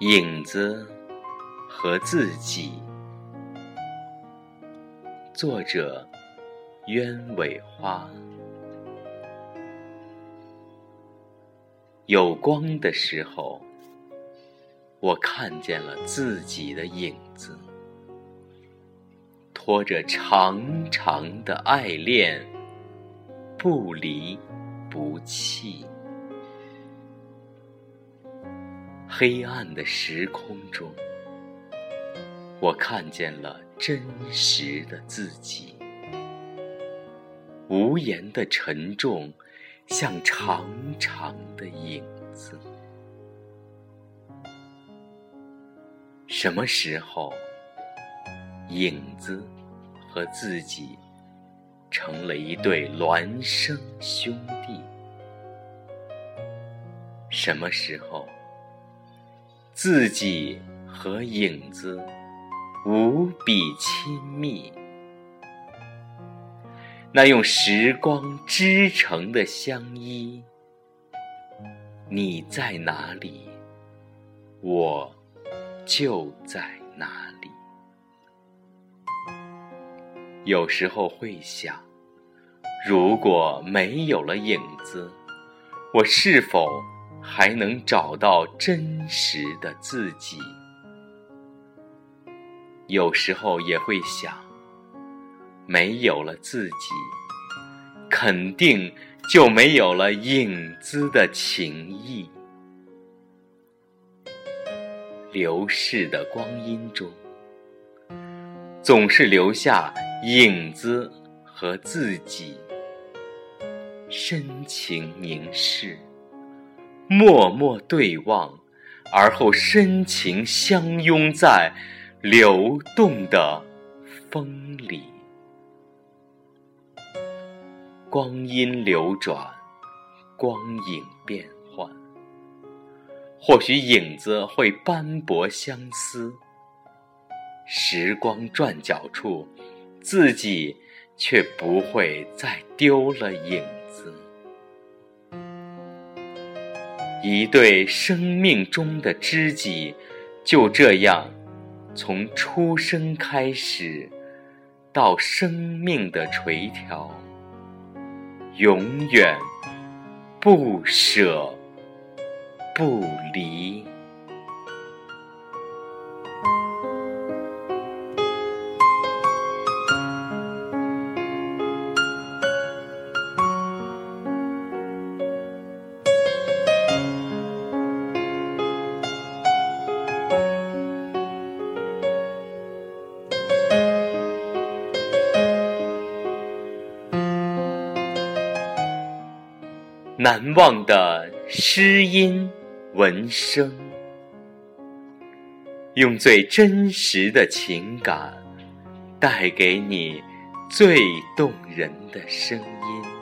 影子和自己，作者：鸢尾花。有光的时候，我看见了自己的影子，拖着长长的爱恋，不离不弃。黑暗的时空中，我看见了真实的自己。无言的沉重，像长长的影子。什么时候，影子和自己成了一对孪生兄弟？什么时候？自己和影子无比亲密，那用时光织成的相依，你在哪里，我就在哪里。有时候会想，如果没有了影子，我是否？还能找到真实的自己。有时候也会想，没有了自己，肯定就没有了影子的情谊。流逝的光阴中，总是留下影子和自己，深情凝视。默默对望，而后深情相拥在流动的风里。光阴流转，光影变幻，或许影子会斑驳相思。时光转角处，自己却不会再丢了影子。一对生命中的知己，就这样从出生开始，到生命的垂髫，永远不舍不离。难忘的诗音文声，用最真实的情感，带给你最动人的声音。